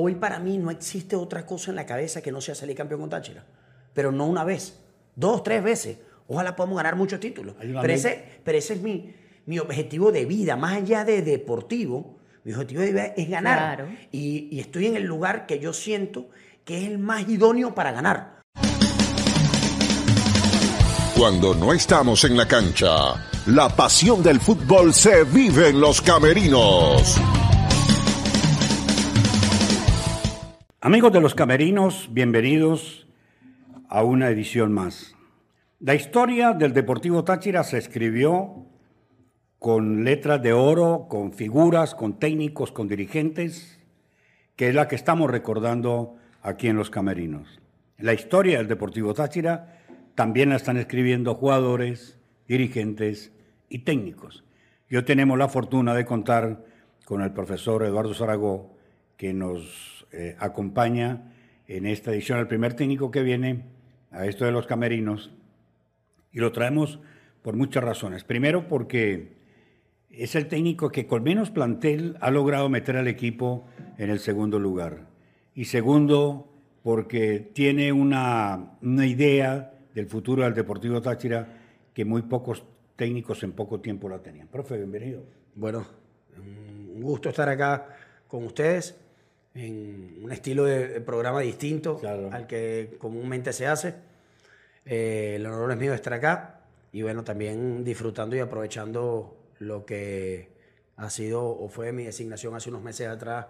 hoy para mí no existe otra cosa en la cabeza que no sea salir campeón con Táchira. Pero no una vez, dos, tres veces. Ojalá podamos ganar muchos títulos. Pero ese, pero ese es mi, mi objetivo de vida, más allá de deportivo. Mi objetivo de vida es ganar. Y, y estoy en el lugar que yo siento que es el más idóneo para ganar. Cuando no estamos en la cancha, la pasión del fútbol se vive en los camerinos. Amigos de los camerinos, bienvenidos a una edición más. La historia del Deportivo Táchira se escribió con letras de oro, con figuras, con técnicos, con dirigentes, que es la que estamos recordando aquí en los camerinos. La historia del Deportivo Táchira también la están escribiendo jugadores, dirigentes y técnicos. Yo tenemos la fortuna de contar con el profesor Eduardo Zaragoza, que nos eh, acompaña en esta edición, el primer técnico que viene a esto de los camerinos, y lo traemos por muchas razones. Primero porque es el técnico que con menos plantel ha logrado meter al equipo en el segundo lugar. Y segundo, porque tiene una, una idea del futuro del Deportivo Táchira que muy pocos técnicos en poco tiempo la tenían. Profe, bienvenido. Bueno, un gusto estar acá con ustedes en un estilo de programa distinto al que comúnmente se hace. Eh, el honor es mío de estar acá y bueno, también disfrutando y aprovechando lo que ha sido o fue mi designación hace unos meses atrás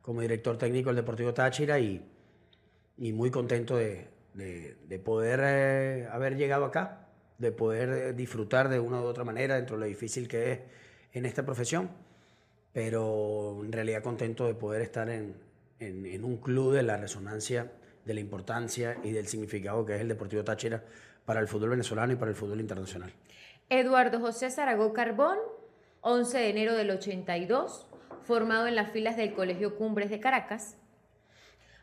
como director técnico del Deportivo Táchira y, y muy contento de, de, poder eh, haber llegado acá, de poder eh, disfrutar de una u otra manera dentro de lo difícil que es en esta profesión, pero en realidad contento de poder estar en, en, un club de la resonancia de la importancia y del significado que es el Deportivo Táchira para el fútbol venezolano y para el fútbol internacional. Eduardo José Zaragoza Carbón, 11 de enero del 82, formado en las filas del Colegio Cumbres de Caracas.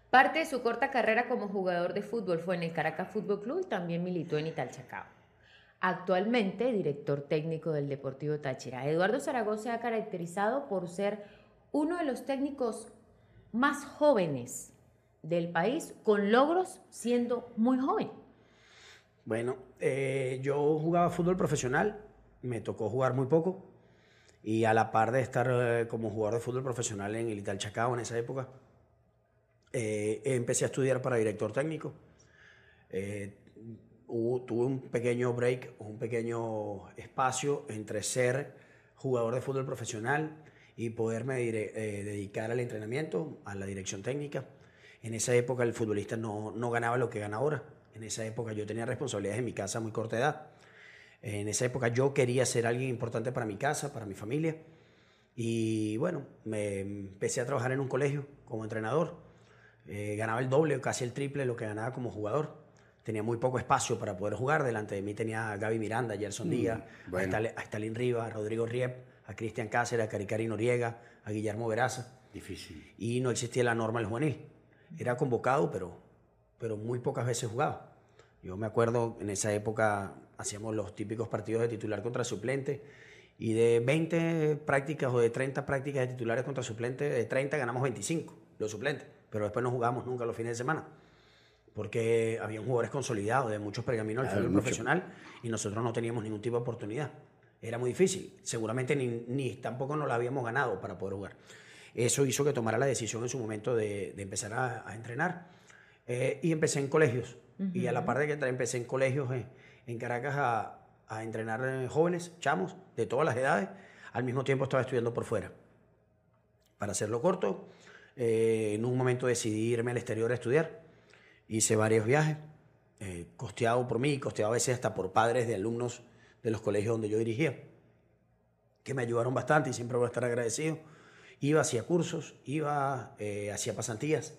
Parte de su corta carrera como jugador de fútbol fue en el Caracas Fútbol Club y también militó en Italchacao. Actualmente director técnico del Deportivo Táchira. Eduardo Zaragoza se ha caracterizado por ser uno de los técnicos más jóvenes del país con logros siendo muy joven. Bueno, eh, yo jugaba fútbol profesional, me tocó jugar muy poco y a la par de estar eh, como jugador de fútbol profesional en el Ital Chacao en esa época, eh, empecé a estudiar para director técnico. tuve un pequeño break, un pequeño espacio entre ser jugador de fútbol profesional y poderme dedicar al entrenamiento, a la dirección técnica. En esa época el futbolista no, no ganaba lo que gana ahora. En esa época yo tenía responsabilidades en mi casa a muy corta edad. En esa época yo quería ser alguien importante para mi casa, para mi familia. Y bueno, me empecé a trabajar en un colegio como entrenador. Eh, ganaba el doble o casi el triple de lo que ganaba como jugador. Tenía muy poco espacio para poder jugar. Delante de mí tenía a Gaby Miranda, Gerson mm, Díaz, a, Stalin Rivas, Rodrigo Riep, a Cristian Cáceres, a Caricari Noriega, a Guillermo Veraza. Difícil. Y no existía la norma del juvenil era convocado, pero, pero muy pocas veces jugaba. Yo me acuerdo en esa época hacíamos los típicos partidos de titular contra suplente y de 20 prácticas o de 30 prácticas de titulares contra suplente, de 30 ganamos 25 los suplentes, pero después no jugamos nunca los fines de semana porque había jugadores consolidados de muchos pergaminos del fútbol profesional y nosotros no teníamos ningún tipo de oportunidad. Era muy difícil. Seguramente ni, ni tampoco nos la habíamos ganado para poder jugar. Eso hizo que tomara la decisión en su momento de, empezar a, entrenar. Eh, y empecé en colegios. Y a la par de que empecé en colegios en Caracas a, entrenar eh, jóvenes, chamos, de todas las edades. Al mismo tiempo estaba estudiando por fuera. Para hacerlo corto, eh, en un momento decidí irme al exterior a estudiar. Hice varios viajes, costeado por mí, costeado a veces hasta por padres de alumnos de los colegios donde yo dirigía, que me ayudaron bastante y siempre voy a estar agradecido iba hacia cursos, iba eh, hacia pasantías.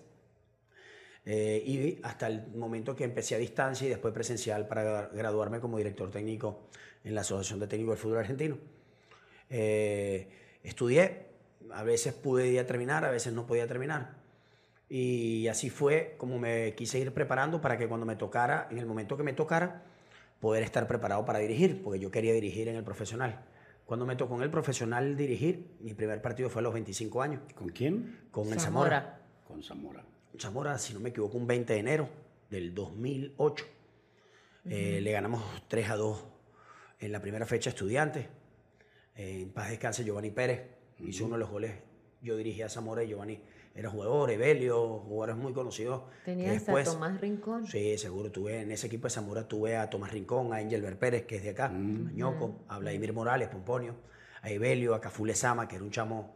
Eh, y hasta el momento que empecé a distancia y después presencial para graduarme como director técnico en la Asociación de Técnicos del Fútbol Argentino. Eh, estudié, a veces pude terminar, a veces no podía terminar. Y así fue como me quise ir preparando para que cuando me tocara, en el momento que me tocara, poder estar preparado para dirigir, porque yo quería dirigir en el profesional. Cuando me tocó en el profesional dirigir, mi primer partido fue a los 25 años. ¿Con quién? Con el Zamora. Con Zamora. Zamora, si no me equivoco, un 20 de enero del 2008. Eh, le ganamos 3 a 2 en la primera fecha Estudiantes. Eh, en paz descanse Giovanni Pérez. Hizo uno de los goles. Yo dirigí a Zamora y Giovanni era jugador, Evelio, jugadores muy conocidos. Tenías después- a Tomás Rincón. Sí, seguro. Tuve en ese equipo de Zamora tuve a Tomás Rincón, a Angel Pérez, que es de acá, a Ñoco, a Vladimir Morales, Pomponio, a Evelio, a Cafule Sama, que era un chamo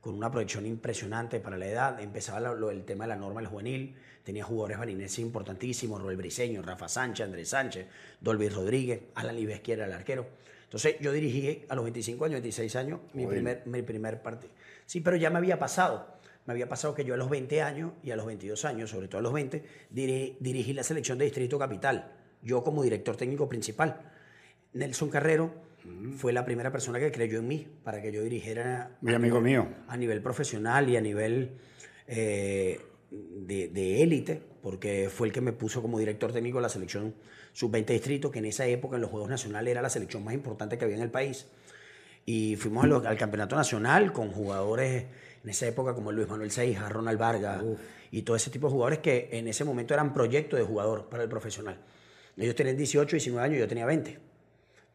con una proyección impresionante para la edad. Empezaba lo- lo- el tema de la norma del juvenil. Tenía jugadores barinenses importantísimos, Roel Briseño, Rafa Sánchez, Andrés Sánchez, Dolby Rodríguez, Alan Libesqui era el arquero. Entonces yo dirigí a los 25 años, 26 años, mi primer, mi primer partido. Sí, pero ya me había pasado. Me había pasado que yo a los 20 años y a los 22 años, sobre todo a los 20, diri- dirigí la selección de Distrito Capital. Yo como director técnico principal. Nelson Carrero fue la primera persona que creyó en mí para que yo dirigiera Muy amigo mío. a nivel profesional y a nivel eh, de élite, porque fue el que me puso como director técnico de la selección sub-20 distrito, que en esa época en los Juegos Nacionales era la selección más importante que había en el país. Y fuimos al campeonato nacional con jugadores en esa época como Luis Manuel Seija, Ronald Vargas y todo ese tipo de jugadores que en ese momento eran proyectos de jugador para el profesional. Ellos tenían 18, 19 años, yo tenía 20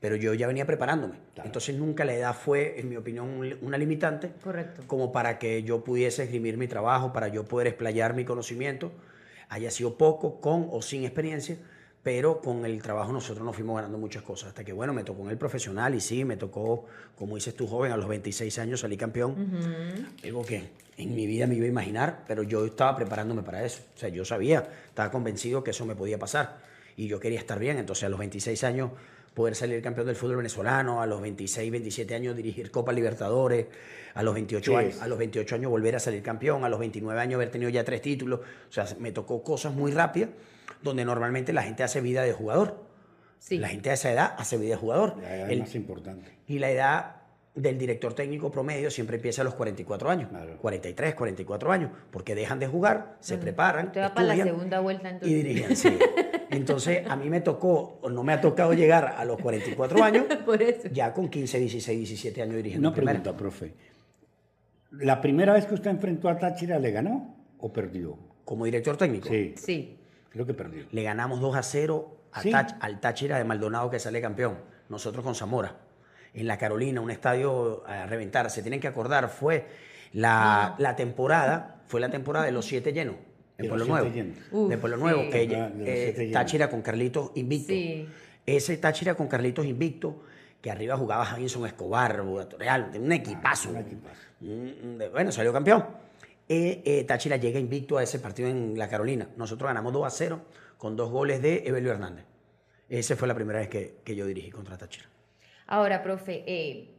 pero yo ya venía preparándome. Entonces nunca la edad fue, en mi opinión, un- una limitante Correcto. como para que yo pudiese esgrimir mi trabajo, para yo poder explayar mi conocimiento, haya sido poco, con o sin experiencia, pero con el trabajo nosotros nos fuimos ganando muchas cosas, hasta que bueno, me tocó en el profesional y sí, me tocó, como dices tú, joven, a los 26 años salí campeón, algo que en mi vida me iba a imaginar, pero yo estaba preparándome para eso, o sea, yo sabía, estaba convencido que eso me podía pasar y yo quería estar bien, entonces a los 26 años poder salir campeón del fútbol venezolano, a los 26, 27 años dirigir Copa Libertadores, a los 28 Sí. años, a los 28 años volver a salir campeón, a los 29 años haber tenido ya tres títulos, o sea, me tocó cosas muy rápidas donde normalmente la gente hace vida de jugador. Sí. La gente a esa edad hace vida de jugador. La edad El- es más importante. y la edad del director técnico promedio siempre empieza a los 44 años, Claro. 43, 44 años, porque dejan de jugar, se preparan, Usted va para la estudian segunda vuelta y entonces. dirigen. sí. Entonces, a mí me tocó, o no me ha tocado llegar a los 44 años, Por eso. ya con 15, 16, 17 años dirigiendo Una primera. pregunta, profe. ¿La primera vez que usted enfrentó a Táchira le ganó o perdió? Como director técnico, Sí, Sí. Creo que perdió. le ganamos 2 a 0 a Sí. Tach- al Táchira de Maldonado que sale campeón. Nosotros con Zamora. En la Carolina, un estadio a reventar. Se tienen que acordar, fue la, la temporada, fue la temporada de los siete llenos. De En Pueblo Nuevo. Uf, de Pueblo Nuevo, que Ah, eh. Táchira con Carlitos invicto. Sí. Ese Táchira con Carlitos invicto, que arriba jugaba Javinson Escobar, Real, un equipazo. un equipazo. Mm, de- Bueno, salió campeón. Eh, eh, Táchira llega invicto a ese partido en la Carolina. Nosotros ganamos 2 a 0 con dos goles de Evelio Hernández. Esa fue la primera vez que, que yo dirigí contra Táchira. Ahora, profe, eh,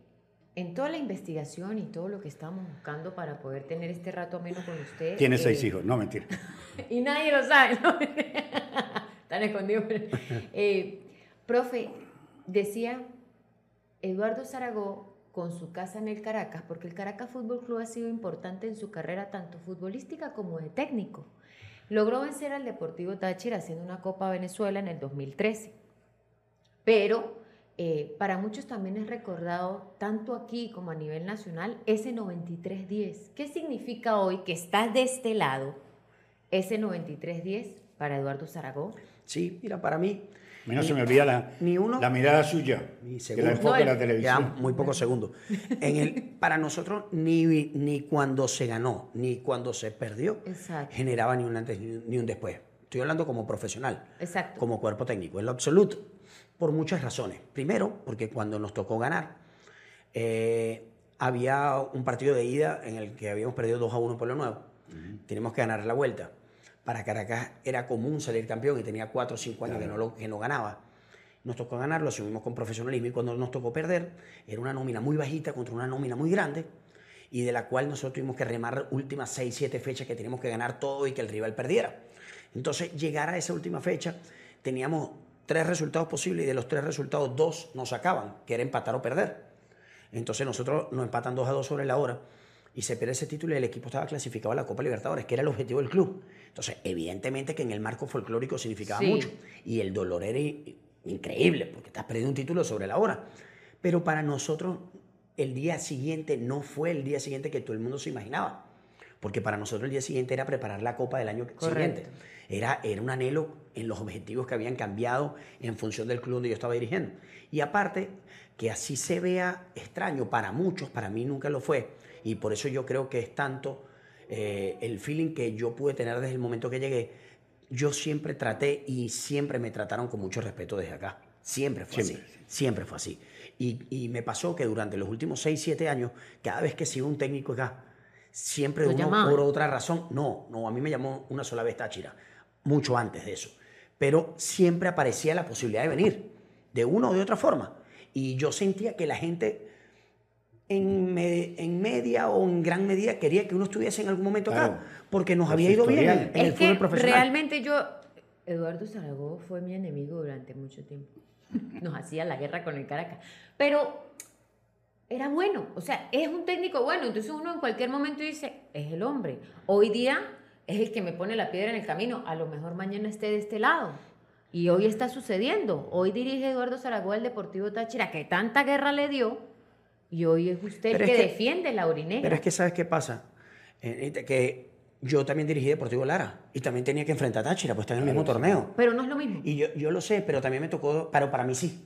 en toda la investigación y todo lo que estamos buscando para poder tener este rato ameno con usted. Tiene eh, seis hijos, no mentira. Y nadie lo sabe, ¿no? Están escondidos. Eh, profe, decía Eduardo Zaragoza con su casa en el Caracas, porque el Caracas Fútbol Club ha sido importante en su carrera tanto futbolística como de técnico. Logró vencer al Deportivo Táchira haciendo una Copa Venezuela en el 2013. Pero eh, para muchos también es recordado, tanto aquí como a nivel nacional, ese 9310. ¿Qué significa hoy que estás de este lado, ese 9310 para Eduardo Zaragoza? Sí, mira, para mí. A mí no se me olvida la, ni uno- la mirada suya, Ni que la enfoca No, en la Ya televisión. muy pocos segundos. En el, para nosotros, ni, ni cuando se ganó, ni cuando se perdió, Exacto. generaba ni un antes ni un después. Estoy hablando como profesional. Exacto. como cuerpo técnico, en lo absoluto, por muchas razones. Primero, porque cuando nos tocó ganar, eh, había un partido de ida en el que habíamos perdido 2 a 1 por lo nuevo. Tenemos que ganar la vuelta. Para Caracas era común salir campeón y tenía 4 o 5 años que, no que no ganaba. Nos tocó ganar, lo asumimos con profesionalismo y cuando nos tocó perder, era una nómina muy bajita contra una nómina muy grande y de la cual nosotros tuvimos que remar últimas 6, 7 fechas que teníamos que ganar todo y que el rival perdiera. Entonces, llegar a esa última fecha, teníamos tres resultados posibles y de los tres resultados, dos nos sacaban, que era empatar o perder. Entonces, nosotros nos empatan 2 a 2 sobre la hora y se pierde ese título y el equipo estaba clasificado a la Copa Libertadores, que era el objetivo del club. Entonces, evidentemente que en el marco folclórico significaba Sí. mucho y el dolor era increíble porque estás perdiendo un título sobre la hora. Pero para nosotros, el día siguiente no fue el día siguiente que todo el mundo se imaginaba porque para nosotros el día siguiente era preparar la Copa del año siguiente. Era, era un anhelo en los objetivos que habían cambiado en función del club donde yo estaba dirigiendo. Y aparte, que así se vea extraño para muchos, para mí nunca lo fue. Y por eso yo creo que es tanto eh, el feeling que yo pude tener desde el momento que llegué. Yo siempre traté y siempre me trataron con mucho respeto desde acá. Siempre fue así. Siempre fue así. Y, y, me pasó que durante los últimos 6, 7 años, cada vez que sido un técnico acá, siempre uno, por otra razón, no, no, a mí me llamó una sola vez Táchira, mucho antes de eso. Pero siempre aparecía la posibilidad de venir, de una o de otra forma. Y yo sentía que la gente en, en, media o en gran medida quería que uno estuviese en algún momento acá, porque nos había ido bien en, el fútbol profesional. Realmente yo, Eduardo Zaragoza fue mi enemigo durante mucho tiempo. Nos hacía la guerra con el Caracas. Pero era bueno, o sea, es un técnico bueno, entonces uno en cualquier momento dice, es el hombre. Hoy día es el que me pone la piedra en el camino, a lo mejor mañana esté de este lado. Y hoy está sucediendo. Hoy dirige Eduardo Zaragoza el Deportivo Táchira, que tanta guerra le dio, y hoy es usted el que, defiende la Urinegra. Pero es que, ¿sabes qué pasa? Eh, eh, que yo también dirigí Deportivo Lara y también tenía que enfrentar a Táchira, pues está en el mismo torneo. Pero no es lo mismo. Y yo, yo lo sé, pero también me tocó, pero para mí sí.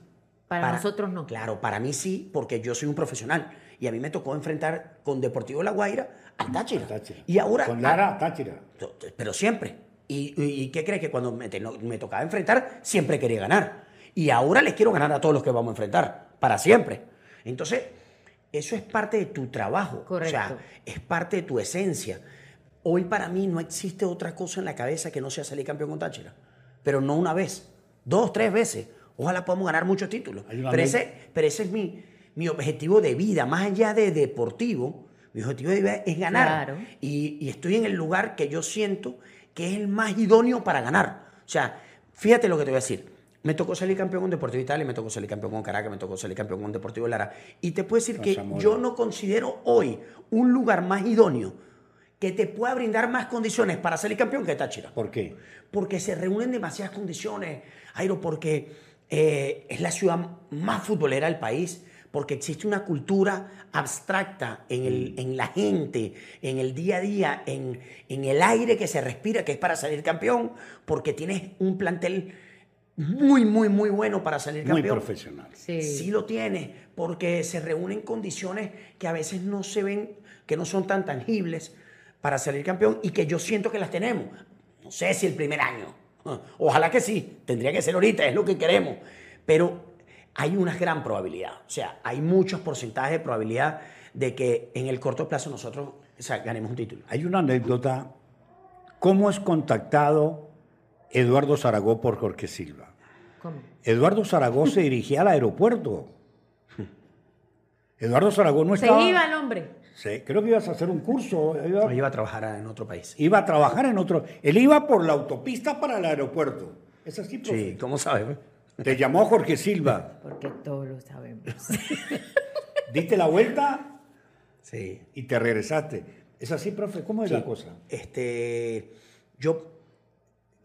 Para, nosotros no. Claro, para mí sí, porque yo soy un profesional. Y a mí me tocó enfrentar con Deportivo La Guaira a Táchira. Y ahora. Con Lara a Táchira. Pero siempre. ¿Y, qué crees que cuando me, me, tocaba enfrentar, siempre quería ganar? Y ahora les quiero ganar a todos los que vamos a enfrentar, para siempre. Entonces, eso es parte de tu trabajo. Correcto. O sea, es parte de tu esencia. Hoy para mí no existe otra cosa en la cabeza que no sea salir campeón con Táchira. Pero no una vez, dos, tres veces. Ojalá podamos ganar muchos títulos. Pero ese, pero ese es mi, mi objetivo de vida, más allá de deportivo. Mi objetivo de vida es ganar. Y, y estoy en el lugar que yo siento que es el más idóneo para ganar. O sea, fíjate lo que te voy a decir. Me tocó salir campeón con Deportivo Italia, me tocó salir campeón con Caracas, me tocó salir campeón con Deportivo Lara. Y te puedo decir que yo no considero hoy un lugar más idóneo que te pueda brindar más condiciones para salir campeón que Táchira. ¿Por qué? Porque se reúnen demasiadas condiciones, Airo, porque eh, es la ciudad más futbolera del país porque existe una cultura abstracta en, el, mm. en la gente, en el día a día, en, en, el aire que se respira, que es para salir campeón, porque tienes un plantel muy, muy, muy bueno para salir campeón. Muy profesional. Sí. sí lo tienes, porque se reúnen condiciones que a veces no se ven, que no son tan tangibles para salir campeón y que yo siento que las tenemos. No sé si el primer año. Ojalá que sí, tendría que ser ahorita, es lo que queremos. Pero hay una gran probabilidad, o sea, hay muchos porcentajes de probabilidad de que en el corto plazo nosotros ganemos un título. Hay una anécdota, ¿cómo es contactado Eduardo Zaragoza por Jorge Silva? ¿Cómo? Eduardo Zaragoza se dirigía al aeropuerto. Eduardo Zaragoza no estaba... Se iba el hombre. Sí, creo que ibas a hacer un curso. Iba... iba a trabajar en otro país. Iba a trabajar en otro... Él iba por la autopista para el aeropuerto. ¿Es así, profe? Sí, ¿cómo sabes? Te llamó Jorge Silva. Porque todos lo sabemos. Diste la vuelta. Sí. Y te regresaste. ¿Es así, profe? ¿Cómo es la cosa? Este, yo,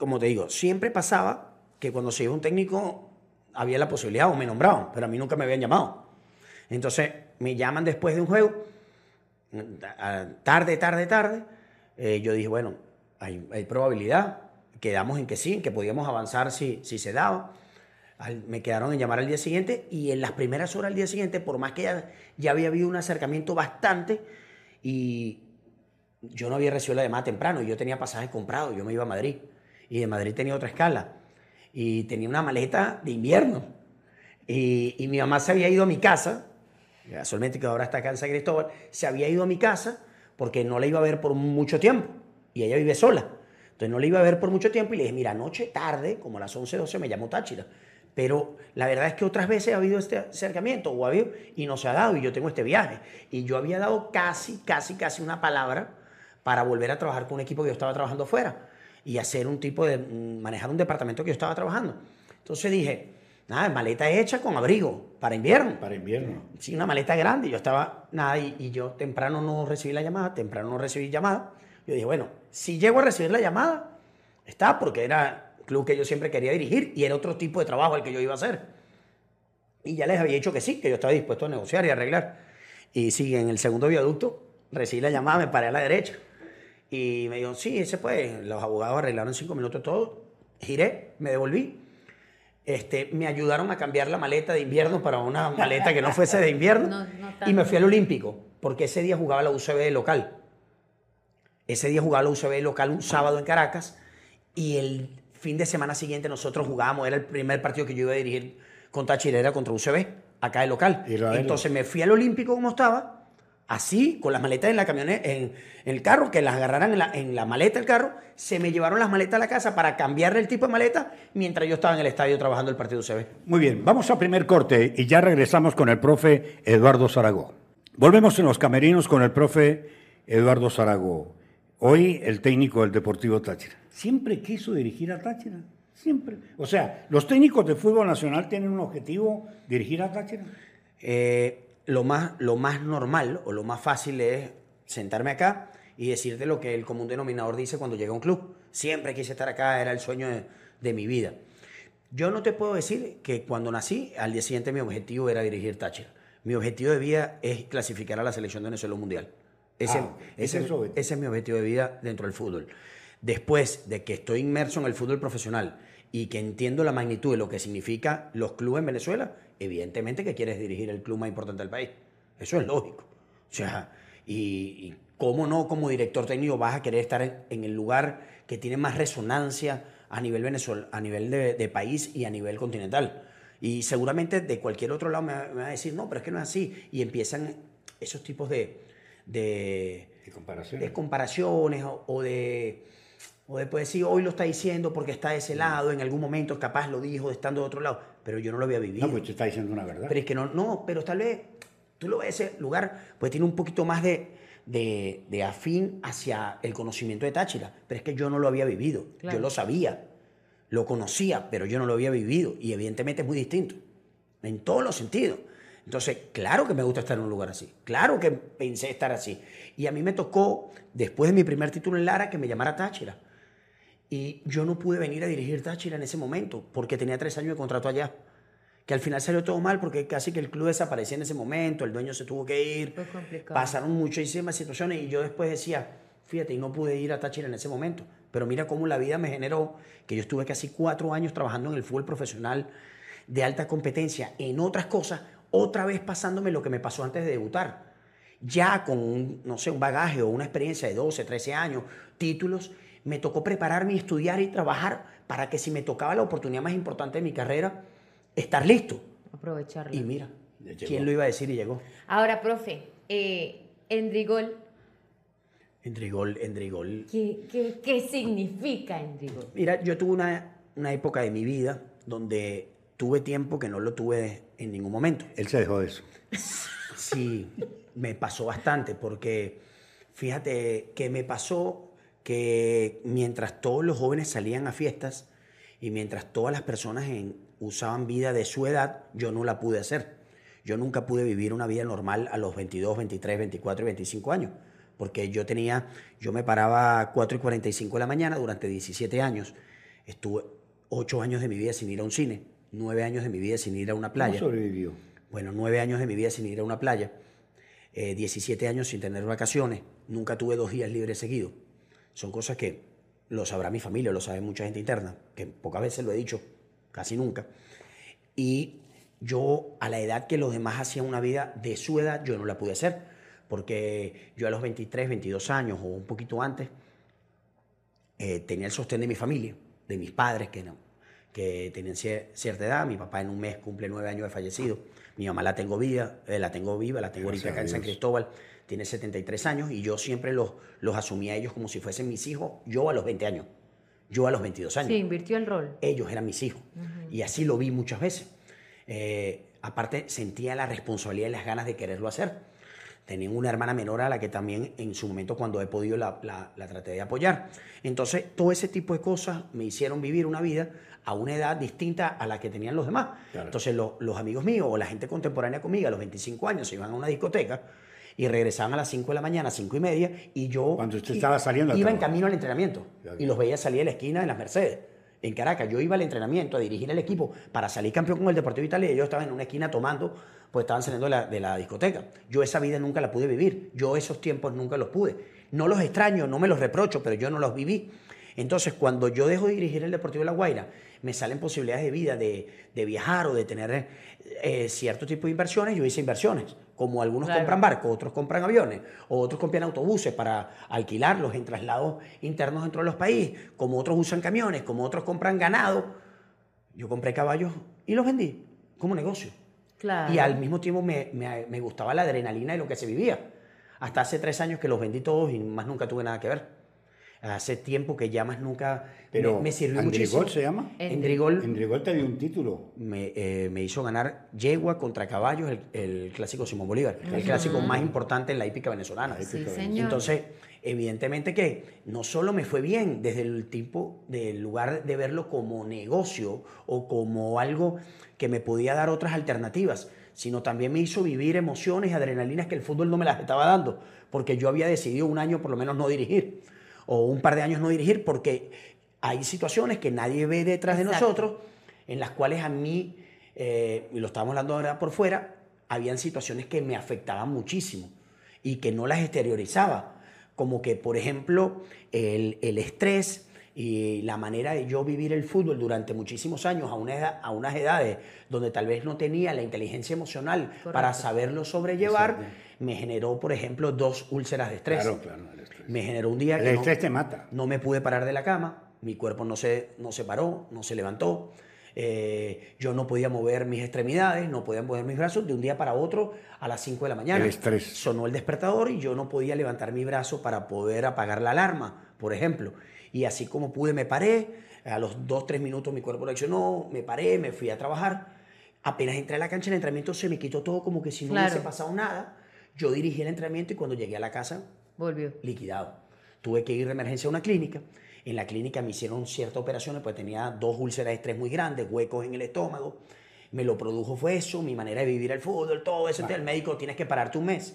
como te digo, siempre pasaba que cuando se iba un técnico había la posibilidad o me nombraban, pero a mí nunca me habían llamado. Entonces me llaman después de un juego, tarde, tarde, tarde. Eh, yo dije, bueno, hay, probabilidad, quedamos en que sí, en que podíamos avanzar si, si se daba me quedaron en llamar al día siguiente y en las primeras horas del día siguiente, por más que ya, ya había habido un acercamiento bastante y yo no había recibido la llamada temprano, yo tenía pasajes comprados, yo me iba a Madrid y de Madrid tenía otra escala. Y tenía una maleta de invierno. Y, mi mamá se había ido a mi casa, casualmente que ahora está acá en San Cristóbal, se había ido a mi casa porque no la iba a ver por mucho tiempo. Y ella vive sola. Entonces no la iba a ver por mucho tiempo y le dije, mira, anoche tarde, como a las 11, 12, me llamó Táchira. Pero la verdad es que otras veces ha habido este acercamiento o ha habido y no se ha dado y yo tengo este viaje. Y yo había dado casi, casi, casi una palabra para volver a trabajar con un equipo que yo estaba trabajando afuera y hacer un tipo de, mm, manejar un departamento que yo estaba trabajando. Entonces dije, nada, maleta hecha con abrigo para invierno. Para invierno. Sí, una maleta grande. Yo estaba, nada, y, y yo temprano no recibí la llamada, temprano no recibí llamada. Yo dije, bueno, si llego a recibir la llamada, está, porque era club que yo siempre quería dirigir y era otro tipo de trabajo el que yo iba a hacer. Y ya les había dicho que sí, que yo estaba dispuesto a negociar y arreglar. Y sí, en el segundo viaducto recibí la llamada, me paré a la derecha. Y me dijo, sí, ese puede. Los abogados arreglaron en cinco minutos todo. Giré, me devolví. Este, me ayudaron a cambiar la maleta de invierno para una maleta que no fuese de invierno. No, no y me fui al Olímpico, porque ese día jugaba la UCB local. Ese día jugaba la UCB local un sábado en Caracas y el fin de semana siguiente nosotros jugábamos, era el primer partido que yo iba a dirigir con Táchira, era contra UCB, acá de local. Entonces me fui al Olímpico como estaba, así, con las maletas en la camioneta, en, en el carro, que las agarraran en la, en la maleta del carro, se me llevaron las maletas a la casa para cambiarle el tipo de maleta mientras yo estaba en el estadio trabajando el partido UCB. Muy bien, vamos a primer corte y ya regresamos con el profe Eduardo Zarago. Volvemos en los camerinos con el profe Eduardo Zarago. Hoy el técnico del Deportivo Táchira. Siempre quiso dirigir a Táchira. Siempre. O sea, los técnicos de fútbol nacional tienen un objetivo, dirigir a Táchira. Eh, lo, más, lo más normal o lo más fácil es sentarme acá y decirte lo que el común denominador dice cuando llega a un club. Siempre quise estar acá, era el sueño de, de mi vida. Yo no te puedo decir que cuando nací, al día siguiente mi objetivo era dirigir Táchira. Mi objetivo de vida es clasificar a la selección de Venezuela mundial. Ese, Ah, ese es ese es mi objetivo de vida dentro del fútbol. Después de que estoy inmerso en el fútbol profesional y que entiendo la magnitud de lo que significa los clubes en Venezuela, evidentemente que quieres dirigir el club más importante del país. Eso es lógico. O sea, y, y cómo no como director técnico vas a querer estar en, el lugar que tiene más resonancia a nivel Venezuela, a nivel de, de país y a nivel continental. Y seguramente de cualquier otro lado me, va- me va a decir, no, pero es que no es así. Y empiezan esos tipos de, de, De comparación. de comparaciones o, o de o de pues decir hoy lo está diciendo porque está de ese lado en algún momento capaz lo dijo estando de otro lado pero yo no lo había vivido No, pues te está diciendo una verdad. pero es que no no pero tal vez tú lo ves ese lugar pues tiene un poquito más de, de, de afín hacia el conocimiento de Táchira pero es que yo no lo había vivido Claro. yo lo sabía lo conocía pero yo no lo había vivido y evidentemente es muy distinto en todos los sentidos. Entonces, claro que me gusta estar en un lugar así, claro que pensé estar así. Y a mí me tocó, después de mi primer título en Lara, que me llamara Táchira. Y yo no pude venir a dirigir Táchira en ese momento, porque tenía tres años de contrato allá. Que al final salió todo mal, porque casi que el club desaparecía en ese momento, el dueño se tuvo que ir, pasaron muchísimas situaciones y yo después decía, fíjate, y no pude ir a Táchira en ese momento. Pero mira cómo la vida me generó que yo estuve casi cuatro años trabajando en el fútbol profesional de alta competencia, en otras cosas, otra vez pasándome lo que me pasó antes de debutar. Ya con, un, no sé, un bagaje o una experiencia de 12, 13 años, títulos, me tocó prepararme y estudiar y trabajar para que si me tocaba la oportunidad más importante de mi carrera, estar listo. Aprovecharla. Y mira. ¿quién lo iba a decir y llegó? Ahora, profe, eh, Endrigol, Endrigol, Endrigol. ¿qué, qué, qué significa Endrigol? Mira, yo tuve una, una época de mi vida donde tuve tiempo que no lo tuve en ningún momento. Él se dejó de eso. Sí, me pasó bastante porque fíjate que me pasó que mientras todos los jóvenes salían a fiestas y mientras todas las personas en- usaban vida de su edad, yo no la pude hacer. Yo nunca pude vivir una vida normal a los 22, 23, 24 y 25 años. Porque yo tenía, yo me paraba a 4 y 45 de la mañana durante 17 años. Estuve 8 años de mi vida sin ir a un cine, 9 años de mi vida sin ir a una playa. ¿Cómo sobrevivió? Bueno, nueve años de mi vida sin ir a una playa, eh, 17 años sin tener vacaciones, nunca tuve dos días libres seguidos. Son cosas que lo sabrá mi familia, lo sabe mucha gente interna, que pocas veces lo he dicho, casi nunca. Y yo, a la edad que los demás hacían una vida de su edad, yo no la pude hacer, porque yo a los 23, 22 años o un poquito antes, eh, tenía el sostén de mi familia, de mis padres que, no, que tenían cier- cierta edad. Mi papá en un mes cumple nueve años de fallecido. Mi mamá la tengo viva, eh, la tengo viva, la tengo ahorita acá en San. Cristóbal. Tiene 73 años y yo siempre los, los asumía a ellos como si fuesen mis hijos, yo a los 20 años, yo a los 22 años Sí, invirtió el rol. ellos eran mis hijos. Y así lo vi muchas veces. Eh, aparte, sentía la responsabilidad y las ganas de quererlo hacer. Tenía una hermana menor a la que también en su momento cuando he podido la, la- la traté de apoyar. Entonces, todo ese tipo de cosas me hicieron vivir una vida a una edad distinta a la que tenían los demás. Claro. Entonces, lo- los amigos míos o la gente contemporánea conmigo a los 25 años se iban a una discoteca y regresaban a las 5 de la mañana, 5 y media, y yo... Cuando usted estaba saliendo Iba en camino al entrenamiento Claro. y los veía salir de la esquina de las Mercedes. En Caracas, yo iba al entrenamiento a dirigir el equipo para salir campeón con el Deportivo Italia y ellos estaban en una esquina tomando, pues estaban saliendo de la, de la discoteca. Yo esa vida nunca la pude vivir, yo esos tiempos nunca los pude. No los extraño, no me los reprocho, pero yo no los viví. Entonces, cuando yo dejo de dirigir el Deportivo de La Guaira, me salen posibilidades de vida, de, de viajar o de tener eh, cierto tipo de inversiones. Yo hice inversiones, como algunos Claro. compran barcos, otros compran aviones, o otros compran autobuses para alquilarlos en traslados internos dentro de los países, como otros usan camiones, como otros compran ganado. Yo compré caballos y los vendí como negocio. Claro. Y al mismo tiempo me, me- me gustaba la adrenalina de lo que se vivía. Hasta hace tres años que los vendí todos y más nunca tuve nada que ver. Hace tiempo que ya más nunca Pero me, me sirvió Andrigol muchísimo. se llama. Endrigol Endrigol te dio un título. me, eh, me hizo ganar yegua contra caballos el, el clásico Simón Bolívar, el clásico más importante en la hípica venezolana. Sí, señor. Evidentemente que no solo me fue bien desde el tipo del lugar de verlo como negocio o como algo que me podía dar otras alternativas, sino también me hizo vivir emociones y adrenalinas que el fútbol no me las estaba dando, porque yo había decidido un año por lo menos no dirigir, o un par de años no dirigir, porque hay situaciones que nadie ve detrás de nosotros, en las cuales a mí, eh, y lo estamos hablando ahora por fuera, habían situaciones que me afectaban muchísimo y que no las exteriorizaba. Como que, por ejemplo, el, el estrés y la manera de yo vivir el fútbol durante muchísimos años a, una edad- a unas edades donde tal vez no tenía la inteligencia emocional para saberlo sobrellevar, me generó, por ejemplo, dos úlceras de estrés. Claro, claro. el estrés. Me generó un día El que no- estrés te mata. no me pude parar de la cama, mi cuerpo no se, no se paró, no se levantó, eh, yo no podía mover mis extremidades, no podía mover mis brazos de un día para otro a las 5 de la mañana. El estrés. Sonó el despertador y yo no podía levantar mi brazo para poder apagar la alarma, por ejemplo. Y así como pude, me paré, a los 2, 3 minutos mi cuerpo reaccionó, me paré, me fui a trabajar. Apenas entré a la cancha, el entrenamiento se me quitó todo como que si no Claro. hubiese pasado nada. Yo dirigí el entrenamiento y cuando llegué a la casa Volvió. liquidado. Tuve que ir de emergencia a una clínica. En la clínica me hicieron ciertas operaciones, pues tenía dos úlceras de estrés muy grandes, huecos en el estómago. Me lo produjo fue eso, mi manera de vivir el fútbol, todo eso. Entonces, el médico tienes que pararte un mes.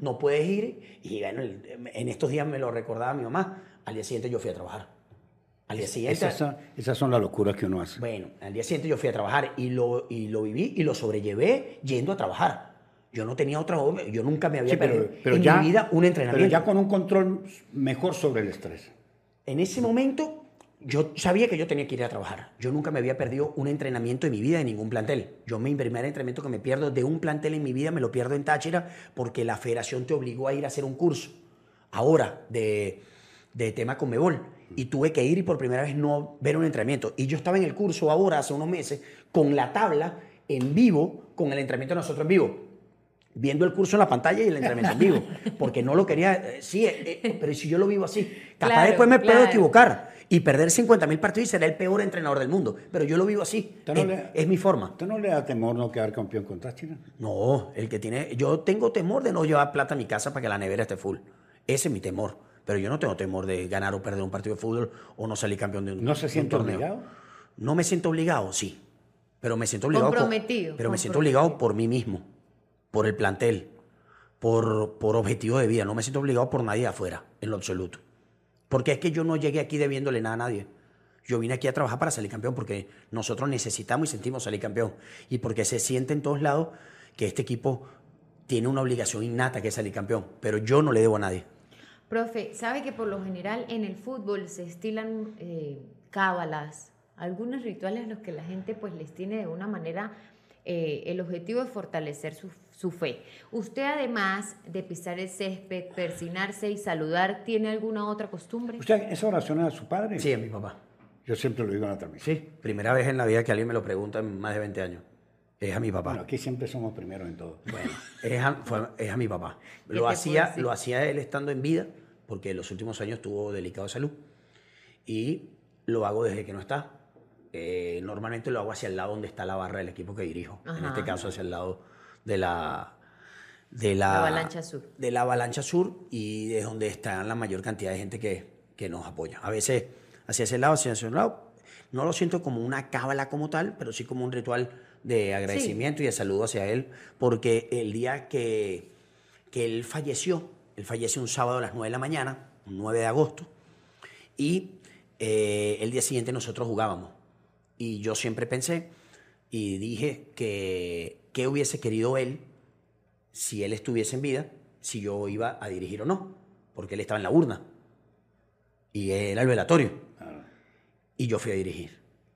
No puedes ir. Y bueno, en estos días me lo recordaba mi mamá. Al día siguiente yo fui a trabajar. Al día siguiente. Esas son, esas son las locuras que uno hace. Bueno, al día siguiente yo fui a trabajar y lo, y lo viví y lo sobrellevé yendo a trabajar. Yo no tenía otra yo nunca me había Sí, pero, en ya, mi vida un entrenamiento. Pero ya con un control mejor sobre el estrés. En ese momento yo sabía que yo tenía que ir a trabajar. Yo nunca me había perdido un entrenamiento en mi vida de ningún plantel. Yo mi primer entrenamiento que me pierdo de un plantel en mi vida me lo pierdo en Táchira porque la federación te obligó a ir a hacer un curso. Ahora, de, de tema Conmebol. Y tuve que ir y por primera vez no ver un entrenamiento. Y yo estaba en el curso ahora, hace unos meses, con la tabla en vivo, con el entrenamiento de nosotros en vivo viendo el curso en la pantalla y el entrenamiento en vivo, porque no lo quería, eh, sí, eh, eh, pero si yo lo vivo así, capaz Claro, después me puedo claro. equivocar y perder 50 mil partidos y seré el peor entrenador del mundo, pero yo lo vivo así, ¿Usted no es, le- es mi forma. ¿Usted no le da temor no quedar campeón con Táchira? No, el que tiene, yo tengo temor de no llevar plata a mi casa para que la nevera esté full, ese es mi temor, pero yo no tengo temor de ganar o perder un partido de fútbol o no salir campeón de un, ¿No se siente torneo. obligado? No me siento obligado, sí, pero me siento obligado. por- Comprometido, pero me siento obligado por mí mismo, por el plantel, por, por objetivo de vida. No me siento obligado por nadie afuera, en lo absoluto. Porque es que yo no llegué aquí debiéndole nada a nadie. Yo vine aquí a trabajar para salir campeón porque nosotros necesitamos y sentimos salir campeón. Y porque se siente en todos lados que este equipo tiene una obligación innata que es salir campeón. Pero yo no le debo a nadie. Profe, ¿sabe que por lo general en el fútbol se estilan eh, cábalas, algunos rituales a los que la gente pues les tiene de una manera eh, el objetivo de fortalecer su, su fe? ¿Usted además de pisar el césped, persinarse y saludar, tiene alguna otra costumbre? ¿Usted esa oración es a su padre? Sí, a mi papá. Yo siempre lo digo en la transmisión. Sí, primera vez en la vida que alguien me lo pregunta en más de 20 años. Es a mi papá. Bueno, aquí siempre somos primeros en todo. Bueno, es a, fue- es a mi papá. ¿Qué te Lo hacía, lo hacía él estando en vida, porque en los últimos años estuvo delicado de salud. Y lo hago desde que no está. Eh, normalmente lo hago hacia el lado donde está la barra del equipo que dirijo. En este caso, hacia el lado de la. De la, La Avalancha Sur. De la avalancha sur y de donde está la mayor cantidad de gente que, que nos apoya. A veces hacia ese lado, hacia ese lado. No lo siento como una cábala como tal, pero sí como un ritual de agradecimiento y de saludo hacia él, porque el día que, que él falleció, él falleció un sábado a las 9 de la mañana, un 9 de agosto, y eh, el día siguiente nosotros jugábamos. Y yo siempre pensé y dije que qué hubiese querido él si él estuviese en vida, si yo iba a dirigir o no. porque él estaba en la urna. Y era el velatorio. Y yo fui a dirigir.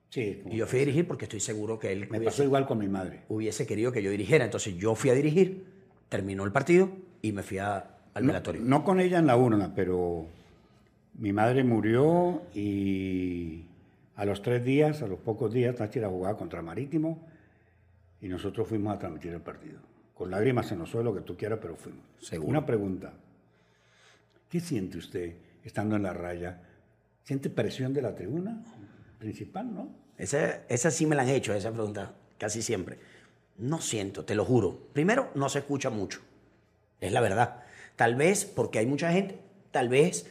Sí, Y yo fui a dirigir porque estoy seguro que él me hubiese, pasó igual con mi madre. hubiese querido que yo dirigiera. Entonces yo fui a dirigir, terminó el partido y me fui a- al No, velatorio. no con ella en la urna, pero mi madre murió y a los tres días, a los pocos días, Táchira jugaba contra Marítimo y nosotros fuimos a transmitir el partido. Con lágrimas en los suelos, lo que tú quieras, pero fuimos. Seguro. Una pregunta. ¿Qué siente usted estando en la raya? ¿Siente presión de la tribuna principal, no? Esa, esa sí me la han hecho, esa pregunta, casi siempre. No siento, te lo juro. Primero, no se escucha mucho. Es la verdad. Tal vez porque hay mucha gente, tal vez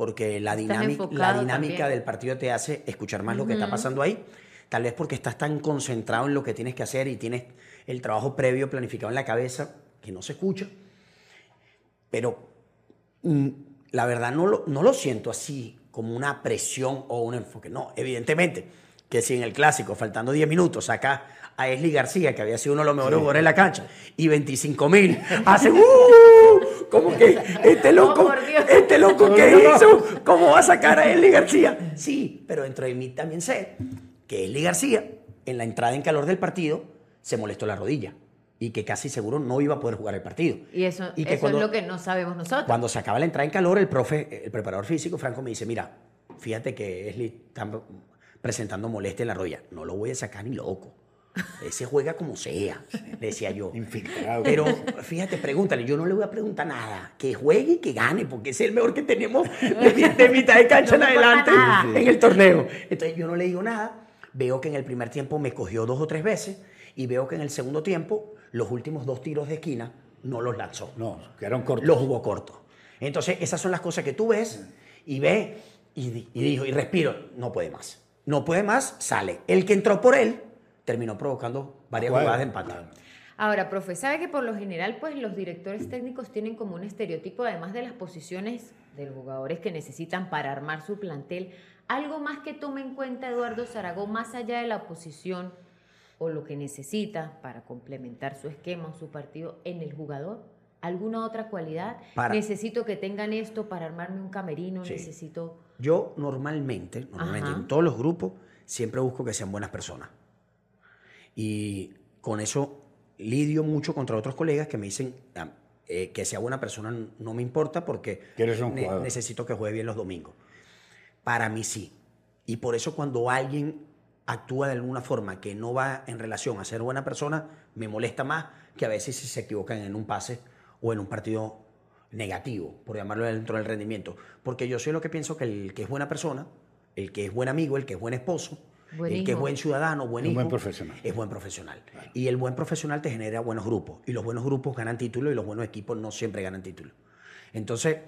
porque la, dinámica, la enfocado dinámica también. del partido te hace escuchar más lo que está pasando ahí. Tal vez porque estás tan concentrado en lo que tienes que hacer y tienes el trabajo previo planificado en la cabeza que no se escucha. Pero mm, la verdad no lo, no lo siento así como una presión o un enfoque. No, evidentemente que si en el clásico, faltando 10 minutos, saca a Esli García, que había sido uno de los mejores jugadores en la cancha, y 25 mil hacen ¡Uh! Como que este loco, Oh, este loco que hizo, ¿cómo va a sacar a Esli García? Sí, pero dentro de mí también sé que Esli García, en la entrada en calor del partido, se molestó la rodilla y que casi seguro no iba a poder jugar el partido. Y eso, Y que eso cuando- es lo que no sabemos nosotros. cuando se acaba la entrada en calor, el profe, el preparador físico, Franco, me dice, mira, fíjate que Esli está presentando molestia en la rodilla. No lo voy a sacar ni loco. Ese juega como sea, decía yo. Infiltrado. Pero fíjate, pregúntale, yo no le voy a preguntar nada. Que juegue y que gane, porque es el mejor que tenemos de, de mitad de cancha No en adelante en el torneo. Entonces yo no le digo nada. Veo que en el primer tiempo me cogió dos o tres veces y veo que en el segundo tiempo los últimos dos tiros de esquina no los lanzó No, quedaron cortos. lo jugó corto. Entonces, esas son las cosas que tú ves y ve y, y dijo, y respiro, no puede más. No puede más, sale. El que entró por él terminó provocando varias jugadas de empate. claro. Ahora, profe, sabe que por lo general, pues los directores técnicos tienen como un estereotipo, además de las posiciones de los jugadores que necesitan para armar su plantel, algo más que tome en cuenta Eduardo Zaragoza, más allá de la posición o lo que necesita para complementar su esquema o su partido en el jugador. ¿Alguna otra cualidad? Para- Necesito que tengan esto para armarme un camerino, Sí. necesito... Yo normalmente, normalmente Ajá. en todos los grupos, siempre busco que sean buenas personas. Y con eso lidio mucho contra otros colegas que me dicen "Ah, eh, que sea buena persona no me importa porque ne- necesito que juegue bien los domingos. Para mí sí. Y por eso cuando alguien actúa de alguna forma que no va en relación a ser buena persona, me molesta más que a veces si se equivocan en un pase o en un partido negativo, por llamarlo dentro del rendimiento. Porque yo soy lo que pienso que el que es buena persona, el que es buen amigo, el que es buen esposo, Buen el que es buen ciudadano, buen hijo, buen profesional. es buen profesional. Y el buen profesional te genera buenos grupos. Y los buenos grupos ganan títulos y los buenos equipos no siempre ganan títulos. Entonces,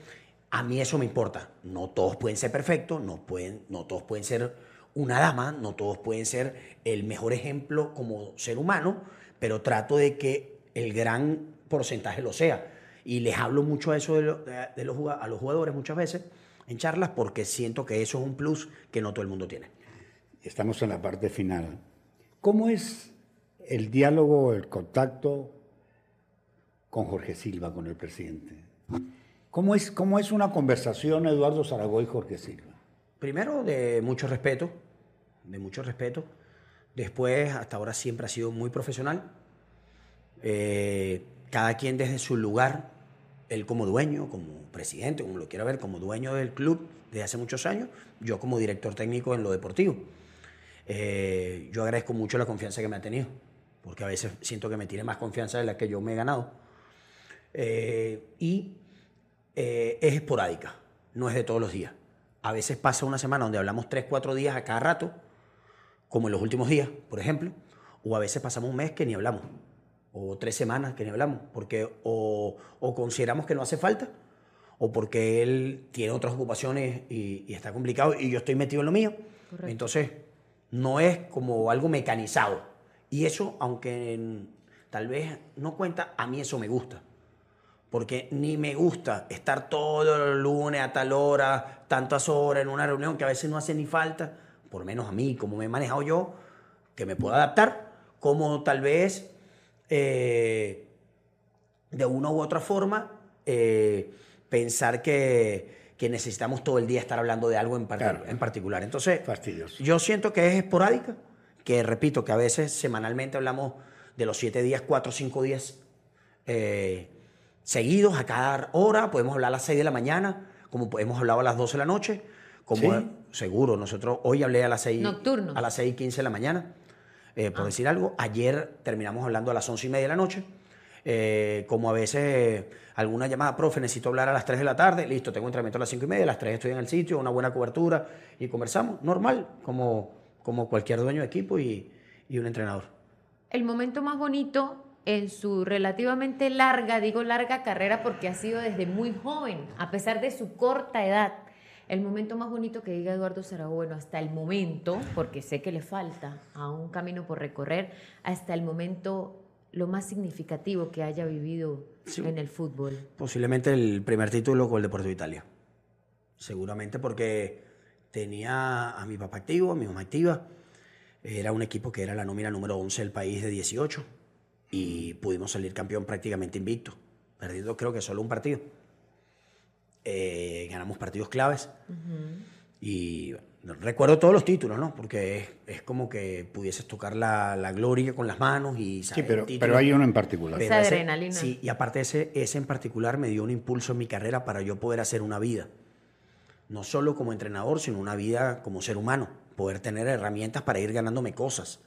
a mí eso me importa. No todos pueden ser perfectos, no, pueden, no todos pueden ser una dama, no todos pueden ser el mejor ejemplo como ser humano, pero trato de que el gran porcentaje lo sea. Y les hablo mucho a eso de, lo- de- de los, a los jugadores muchas veces en charlas porque siento que eso es un plus que no todo el mundo tiene. Estamos en la parte final. ¿Cómo es el diálogo, el contacto con Jorge Silva, con el presidente? ¿Cómo es, cómo es una conversación Eduardo Zaragoza y Jorge Silva? Primero, de mucho respeto, de mucho respeto. Después, hasta ahora siempre ha sido muy profesional. Eh, cada quien desde su lugar, él como dueño, como presidente, como lo quiera ver, como dueño del club desde hace muchos años, yo como director técnico en lo deportivo. Eh, yo agradezco mucho la confianza que me ha tenido, porque a veces siento que me tiene más confianza de la que yo me he ganado. Eh, y eh, es esporádica, no es de todos los días. A veces pasa una semana donde hablamos tres, cuatro días a cada rato, como en los últimos días, por ejemplo, o a veces pasamos un mes que ni hablamos, o tres semanas que ni hablamos, porque o, o consideramos que no hace falta, o porque él tiene otras ocupaciones y, y está complicado y yo estoy metido en lo mío. Correcto. Entonces, no es como algo mecanizado. Y eso, aunque tal vez no cuenta, a mí eso me gusta. Porque ni me gusta estar todo el lunes a tal hora, tantas horas en una reunión que a veces no hace ni falta, por menos a mí, como me he manejado yo, que me puedo adaptar, como tal vez eh, de una u otra forma eh, pensar que, que necesitamos todo el día estar hablando de algo en, parti- Claro. en particular. Entonces, Fastidioso. yo siento que es esporádica, que repito, que a veces semanalmente hablamos de los siete días, cuatro o cinco días eh, seguidos a cada hora, podemos hablar a las 6 de la mañana, como hemos hablado a las 12 de la noche, como ¿Sí? seguro, nosotros hoy hablé a las 6, Nocturno. a las 6 y 15 de la mañana, eh, por decir algo, ayer terminamos hablando a las 11 y media de la noche, eh, como a veces alguna llamada, profe, necesito hablar a las 3 de la tarde, listo, tengo entrenamiento a las 5 y media, a las 3 estoy en el sitio, una buena cobertura y conversamos, normal, como, como cualquier dueño de equipo y, y un entrenador. El momento más bonito en su relativamente larga, digo larga carrera porque ha sido desde muy joven, a pesar de su corta edad. El momento más bonito que diga Eduardo Zaragoza, bueno, hasta el momento, porque sé que le falta a un camino por recorrer, hasta el momento lo más significativo que haya vivido Sí. en el fútbol. Posiblemente el primer título con el Deportivo Italia. Seguramente porque tenía a mi papá activo, a mi mamá activa. Era un equipo que era la nómina número 11 del país de 18 y pudimos salir campeón prácticamente invicto, perdiendo creo que solo un partido. Eh, ganamos partidos claves y recuerdo todos los títulos, ¿no? Porque es, es como que pudieses tocar la, la gloria con las manos y Sí, ¿sabes? pero, El título. pero hay uno en particular. Esa ese- adrenalina. Sí, y aparte ese, ese en particular me dio un impulso en mi carrera para yo poder hacer una vida. No solo como entrenador, sino una vida como ser humano. Poder tener herramientas para ir ganándome cosas.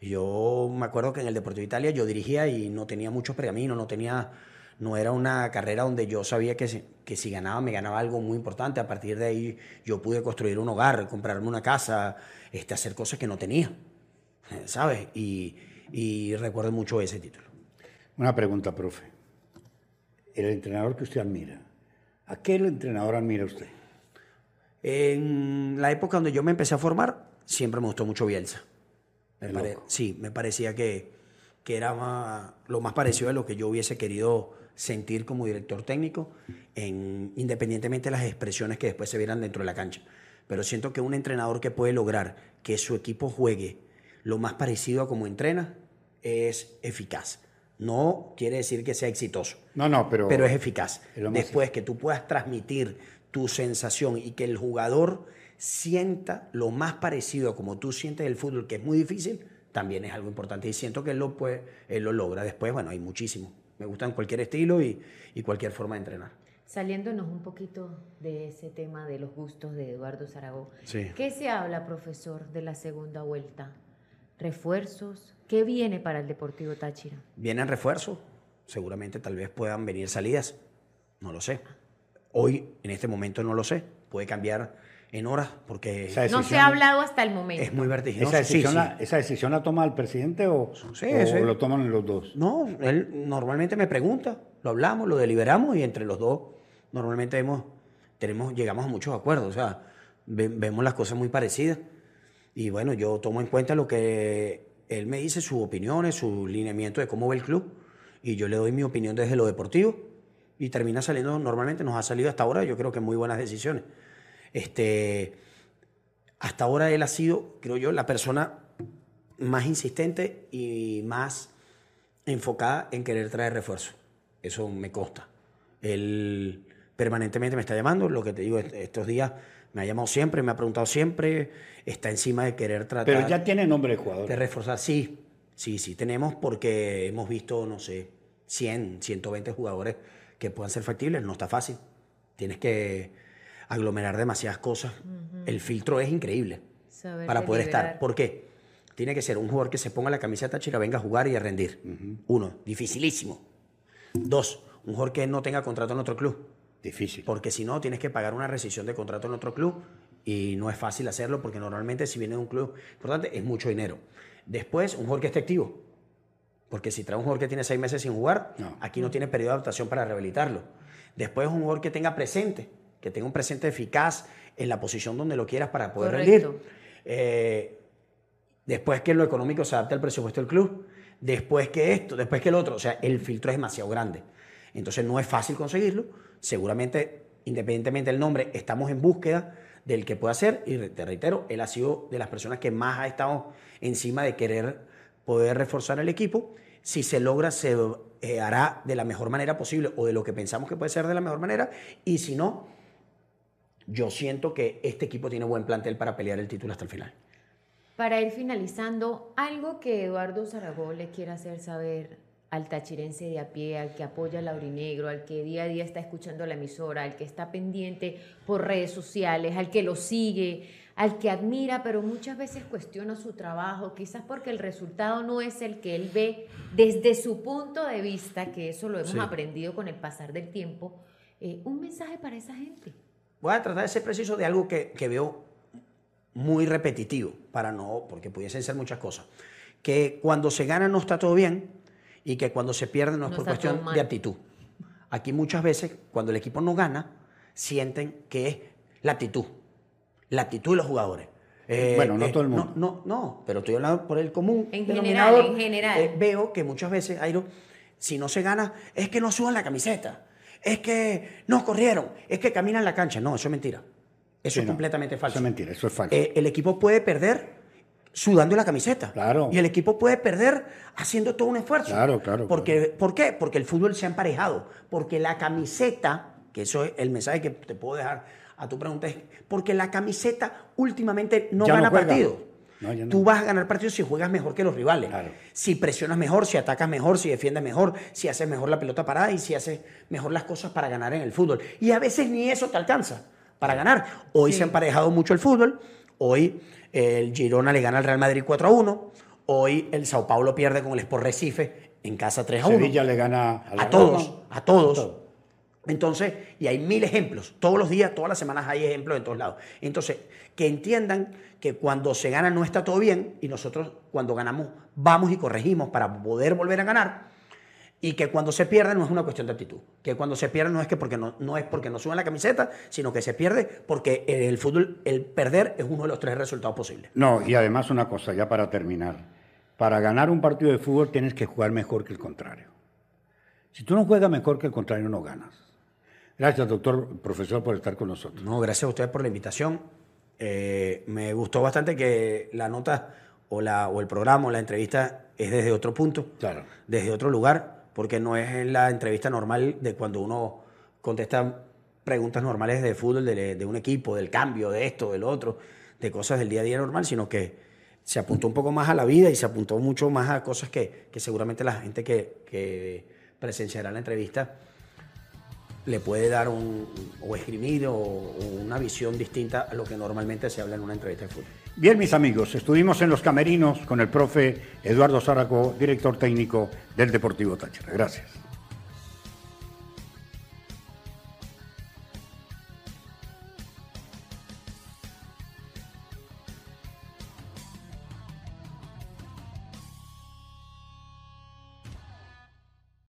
Yo me acuerdo que en el Deportivo Italia yo dirigía y no tenía muchos pergaminos, no tenía... No era una carrera donde yo sabía que si, que si ganaba, me ganaba algo muy importante. A partir de ahí yo pude construir un hogar, comprarme una casa, este, hacer cosas que no tenía. eh, ¿Sabes? Y, y recuerdo mucho ese título. Una pregunta, profe. El entrenador que usted admira, ¿a qué entrenador admira usted? En la época donde yo me empecé a formar, siempre me gustó mucho Bielsa. Me pare- sí, me parecía que, que era más- lo más parecido a lo que yo hubiese querido sentir como director técnico, en, independientemente de las expresiones que después se vieran dentro de la cancha. Pero siento que un entrenador que puede lograr que su equipo juegue lo más parecido a como entrena es eficaz. No quiere decir que sea exitoso, No, no, pero... pero es eficaz. es Después que tú puedas transmitir tu sensación y que el jugador sienta lo más parecido a como tú sientes el fútbol, que es muy difícil, también es algo importante. Y siento que él lo, puede, él lo logra. Después, bueno, hay muchísimo. Me gustan cualquier estilo y, y cualquier forma de entrenar. Saliéndonos un poquito de ese tema de los gustos de Eduardo Zaragoza. Sí. ¿Qué se habla, profesor, de la segunda vuelta? ¿Refuerzos? ¿Qué viene para el Deportivo Táchira? Vienen refuerzos, seguramente tal vez puedan venir salidas, no lo sé. Hoy, en este momento, no lo sé. Puede cambiar en horas porque Esa No se ha hablado hasta el momento. es muy vertiginoso. ¿Esa decisión, Sí, La, sí. ¿Esa decisión la toma el presidente o, Sí, o sí. lo toman los dos? No, él normalmente me pregunta, lo hablamos, lo deliberamos y entre los dos normalmente hemos, tenemos, llegamos a muchos acuerdos. O sea, ve- vemos las cosas muy parecidas. Y bueno, yo tomo en cuenta lo que él me dice, sus opiniones, su lineamiento de cómo ve el club. Y yo le doy mi opinión desde lo deportivo. Y termina saliendo, normalmente nos ha salido hasta ahora, yo creo que muy buenas decisiones. Este, hasta ahora él ha sido, creo yo, la persona más insistente y más enfocada en querer traer refuerzo. Eso me consta. Él permanentemente me está llamando, lo que te digo, est- estos días me ha llamado siempre, me ha preguntado siempre, está encima de querer tratar Pero ya tiene nombre de jugador. de reforzar. Sí, sí, sí tenemos porque hemos visto, no sé, 100, 120 jugadores que puedan ser factibles. No está fácil. Tienes que aglomerar demasiadas cosas. El filtro es increíble Saber para poder estar. ¿Por qué? Tiene que ser un jugador que se ponga la camiseta Táchira, venga a jugar y a rendir. Uno, dificilísimo. Dos, un jugador que no tenga contrato en otro club. Difícil. Porque si no, tienes que pagar una rescisión de contrato en otro club y no es fácil hacerlo porque normalmente si viene de un club importante es mucho dinero. Después, un jugador que esté activo. Porque si trae un jugador que tiene seis meses sin jugar, No. aquí no tiene periodo de adaptación para rehabilitarlo. Después, un jugador que tenga presente, que tenga un presente eficaz en la posición donde lo quieras para poder Correcto. rendir. Eh, después que lo económico se adapte al presupuesto del club. Después que esto, después que el otro. O sea, el filtro es demasiado grande. Entonces no es fácil conseguirlo. Seguramente, independientemente del nombre, estamos en búsqueda del que pueda ser. Y te reitero, él ha sido de las personas que más ha estado encima de querer poder reforzar el equipo. si se logra, se eh, hará de la mejor manera posible o de lo que pensamos que puede ser de la mejor manera. Y si no, yo siento que este equipo tiene buen plantel para pelear el título hasta el final. Para ir finalizando, algo que Eduardo Zaragoza le quiera hacer saber al tachirense de a pie, al que apoya al Laurinegro, al que día a día está escuchando la emisora, al que está pendiente por redes sociales, al que lo sigue, al que admira, pero muchas veces cuestiona su trabajo, quizás porque el resultado no es el que él ve desde su punto de vista, que eso lo hemos aprendido con el pasar del tiempo. Eh, un mensaje para esa gente. Voy a tratar de ser preciso de algo que, que veo muy repetitivo, para no, porque pudiesen ser muchas cosas. Que cuando se gana no está todo bien y que cuando se pierde no es por cuestión de actitud. Aquí muchas veces, cuando el equipo no gana, sienten que es la actitud. La actitud de los jugadores. Eh, bueno, no eh, todo el mundo. No, no, pero estoy hablando por el común. En general, en general. Eh, veo que muchas veces, Airo, si no se gana, es que no suban la camiseta. Es que no corrieron. Es que caminan la cancha. No, eso es mentira. Eso es completamente falso. Eso es mentira, eso es falso. Eh, el equipo puede perder sudando la camiseta. Claro. Y el equipo puede perder haciendo todo un esfuerzo. Claro, claro. Porque, ¿Por qué? Porque el fútbol se ha emparejado. Porque la camiseta, que eso es el mensaje que te puedo dejar a tu pregunta, es porque la camiseta últimamente no gana partido. Tú vas a ganar partidos si juegas mejor que los rivales. Si presionas mejor, si atacas mejor, si defiendes mejor, si haces mejor la pelota parada y si haces mejor las cosas para ganar en el fútbol. Y a veces ni eso te alcanza para ganar. Hoy se ha emparejado mucho el fútbol. Hoy el Girona le gana al Real Madrid 4 a 1. Hoy el Sao Paulo pierde con el Sport Recife en casa 3 a 1. Sevilla le gana a, todos, a todos. Entonces, y hay mil ejemplos. Todos los días, todas las semanas hay ejemplos en todos lados. Entonces, que entiendan que cuando se gana no está todo bien y nosotros cuando ganamos vamos y corregimos para poder volver a ganar y que cuando se pierde no es una cuestión de actitud, que cuando se pierde no es que porque no, no es porque no suben la camiseta, sino que se pierde porque el fútbol, el perder es uno de los tres resultados posibles. No, y además una cosa, ya para terminar, para ganar un partido de fútbol tienes que jugar mejor que el contrario. Si tú no juegas mejor que el contrario, no ganas. Gracias, doctor, profesor, por estar con nosotros. No, gracias a ustedes por la invitación. Eh, me gustó bastante que la nota o, la, o el programa o la entrevista es desde otro punto, claro. desde otro lugar porque no es la entrevista normal de cuando uno contesta preguntas normales de fútbol, de, un equipo, del cambio, de esto, del otro, de cosas del día a día normal, sino que se apuntó un poco más a la vida y se apuntó mucho más a cosas que, seguramente la gente que, presenciará la entrevista le puede dar un, o escribir o, una visión distinta a lo que normalmente se habla en una entrevista de fútbol. Bien, mis amigos, estuvimos en los camerinos con el profe Eduardo Zárraco, director técnico del Deportivo Táchira. Gracias.